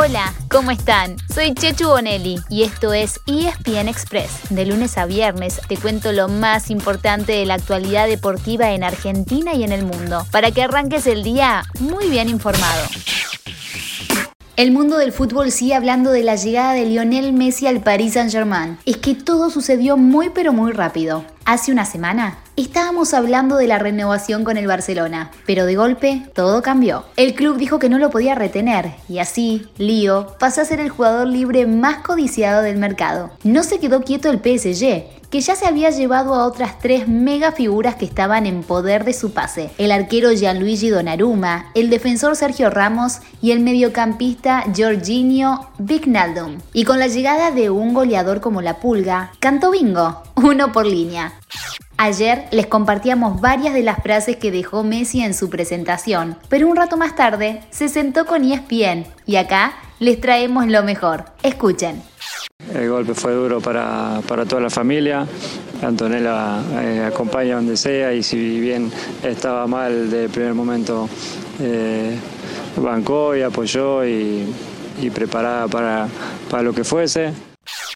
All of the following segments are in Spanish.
Hola, ¿cómo están? Soy Chechu Bonelli y esto es ESPN Express. De lunes a viernes te cuento lo más importante de la actualidad deportiva en Argentina y en el mundo, para que arranques el día muy bien informado. El mundo del fútbol sigue hablando de la llegada de Lionel Messi al Paris Saint-Germain. Es que todo sucedió muy pero muy rápido. Hace una semana estábamos hablando de la renovación con el Barcelona, pero de golpe todo cambió. El club dijo que no lo podía retener y así, Lío pasó a ser el jugador libre más codiciado del mercado. No se quedó quieto el PSG, que ya se había llevado a otras tres mega figuras que estaban en poder de su pase, el arquero Gianluigi Donnarumma, el defensor Sergio Ramos y el mediocampista Jorginho Vignaldum. Y con la llegada de un goleador como la Pulga, cantó bingo, uno por línea. Ayer les compartíamos varias de las frases que dejó Messi en su presentación, pero un rato más tarde se sentó con ESPN y acá les traemos lo mejor. Escuchen. El golpe fue duro para, toda la familia. Antonella eh, acompaña donde sea y si bien estaba mal el primer momento, eh, bancó y apoyó y, preparada para, para lo que fuese.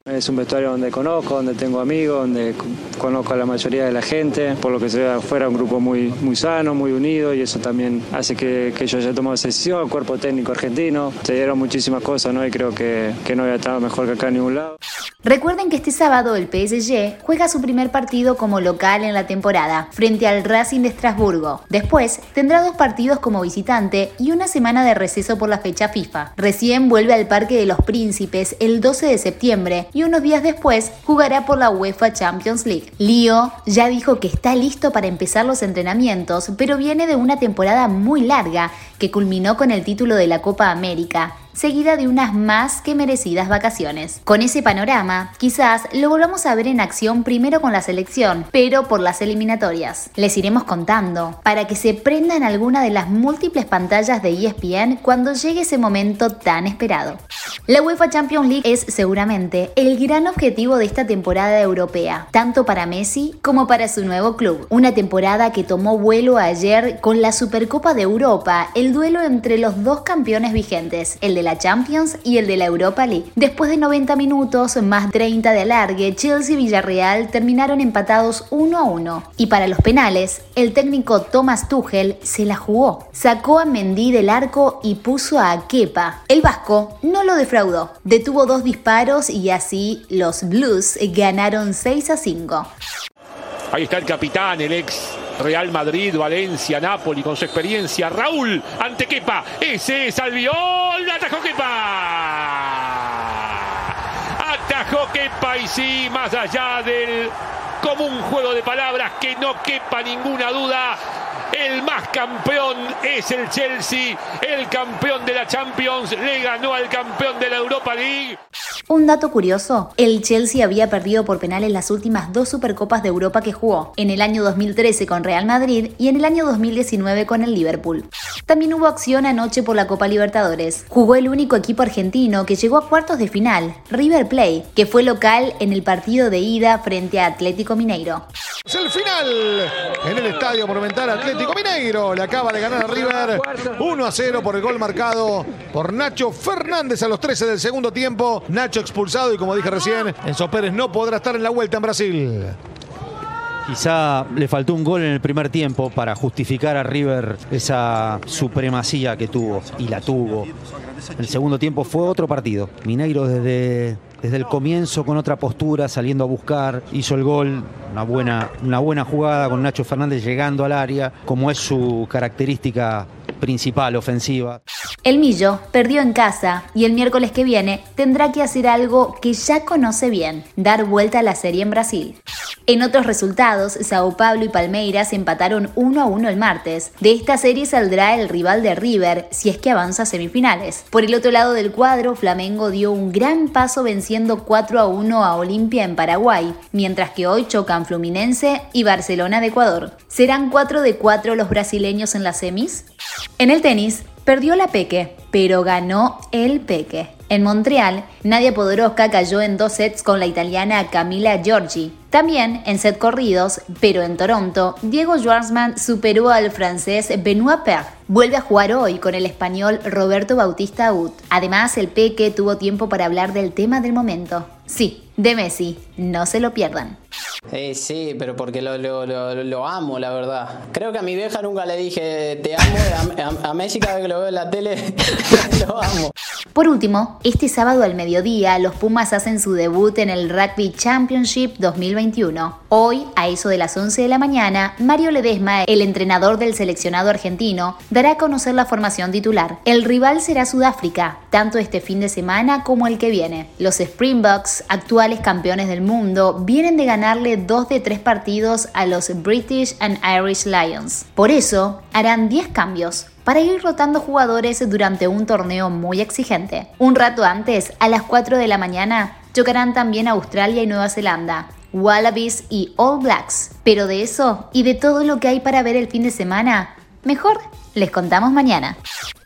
Es un vestuario donde conozco, donde tengo amigos, donde conozco a la mayoría de la gente, por lo que se ve afuera un grupo muy, muy sano, muy unido y eso también hace que, yo haya tomado esa decisión, cuerpo técnico argentino, se dieron muchísimas cosas ¿no? y creo que, que no había estado mejor que acá en ningún lado. Recuerden que este sábado el PSG juega su primer partido como local en la temporada, frente al Racing de Estrasburgo. Después tendrá dos partidos como visitante y una semana de receso por la fecha FIFA. Recién vuelve al Parque de los Príncipes el 12 de septiembre y unos días después jugará por la UEFA Champions League. Lío ya dijo que está listo para empezar los entrenamientos, pero viene de una temporada muy larga que culminó con el título de la Copa América seguida de unas más que merecidas vacaciones. Con ese panorama, quizás lo volvamos a ver en acción primero con la selección, pero por las eliminatorias. Les iremos contando para que se prendan alguna de las múltiples pantallas de ESPN cuando llegue ese momento tan esperado. La UEFA Champions League es seguramente el gran objetivo de esta temporada europea, tanto para Messi como para su nuevo club. Una temporada que tomó vuelo ayer con la Supercopa de Europa, el duelo entre los dos campeones vigentes, el de la Champions y el de la Europa League. Después de 90 minutos más 30 de alargue, Chelsea y Villarreal terminaron empatados 1 a 1. Y para los penales, el técnico Thomas Tuchel se la jugó. Sacó a Mendy del arco y puso a Kepa. El vasco no lo defraudó. Detuvo dos disparos y así los Blues ganaron 6 a 5. Ahí está el capitán, el ex Real Madrid, Valencia, Napoli con su experiencia. Raúl ante Kepa. Ese es Albiol. Atajó Kepa. Atajó Kepa y sí, más allá del común juego de palabras que no quepa ninguna duda. El más campeón es el Chelsea, el campeón de la Champions, le ganó al campeón de la Europa League. Un dato curioso, el Chelsea había perdido por penales las últimas dos Supercopas de Europa que jugó, en el año 2013 con Real Madrid y en el año 2019 con el Liverpool. También hubo acción anoche por la Copa Libertadores. Jugó el único equipo argentino que llegó a cuartos de final, River Plate, que fue local en el partido de ida frente a Atlético Mineiro. Es el final en el Estadio Monumental Atlético Mineiro. Le acaba de ganar a River 1 a 0 por el gol marcado por Nacho Fernández a los 13 del segundo tiempo. Nacho expulsado y como dije recién, Enzo Pérez no podrá estar en la vuelta en Brasil. Quizá le faltó un gol en el primer tiempo para justificar a River esa supremacía que tuvo y la tuvo. El segundo tiempo fue otro partido. Mineiro desde desde el comienzo con otra postura, saliendo a buscar, hizo el gol, una buena, una buena jugada con Nacho Fernández llegando al área, como es su característica principal ofensiva. El Millo perdió en casa y el miércoles que viene tendrá que hacer algo que ya conoce bien, dar vuelta a la serie en Brasil. En otros resultados, Sao Paulo y Palmeiras empataron 1 a 1 el martes. De esta serie saldrá el rival de River si es que avanza a semifinales. Por el otro lado del cuadro, Flamengo dio un gran paso venciendo 4 a 1 a Olimpia en Paraguay, mientras que hoy chocan Fluminense y Barcelona de Ecuador. ¿Serán 4 de 4 los brasileños en las semis? En el tenis, perdió la Peque, pero ganó el Peque. En Montreal, Nadia Podoroska cayó en dos sets con la italiana Camila Giorgi. También en set corridos, pero en Toronto, Diego Schwartzman superó al francés Benoit Paire. Vuelve a jugar hoy con el español Roberto Bautista Ut. Además, el Peque tuvo tiempo para hablar del tema del momento. Sí, de Messi. No se lo pierdan. Eh, sí, pero porque lo, amo, la verdad. Creo que a mi vieja nunca le dije te amo. A, a Messi cada vez que lo veo en la tele lo amo. Por último, este sábado al mediodía, los Pumas hacen su debut en el Rugby Championship 2021. Hoy, a eso de las 11 de la mañana, Mario Ledesma, el entrenador del seleccionado argentino, dará a conocer la formación titular. El rival será Sudáfrica, tanto este fin de semana como el que viene. Los Springboks, actuales campeones del mundo, vienen de dos de tres partidos a los British and Irish Lions. Por eso, harán 10 cambios para ir rotando jugadores durante un torneo muy exigente. Un rato antes, a las 4 de la mañana, chocarán también Australia y Nueva Zelanda, Wallabies y All Blacks. Pero de eso y de todo lo que hay para ver el fin de semana, mejor les contamos mañana.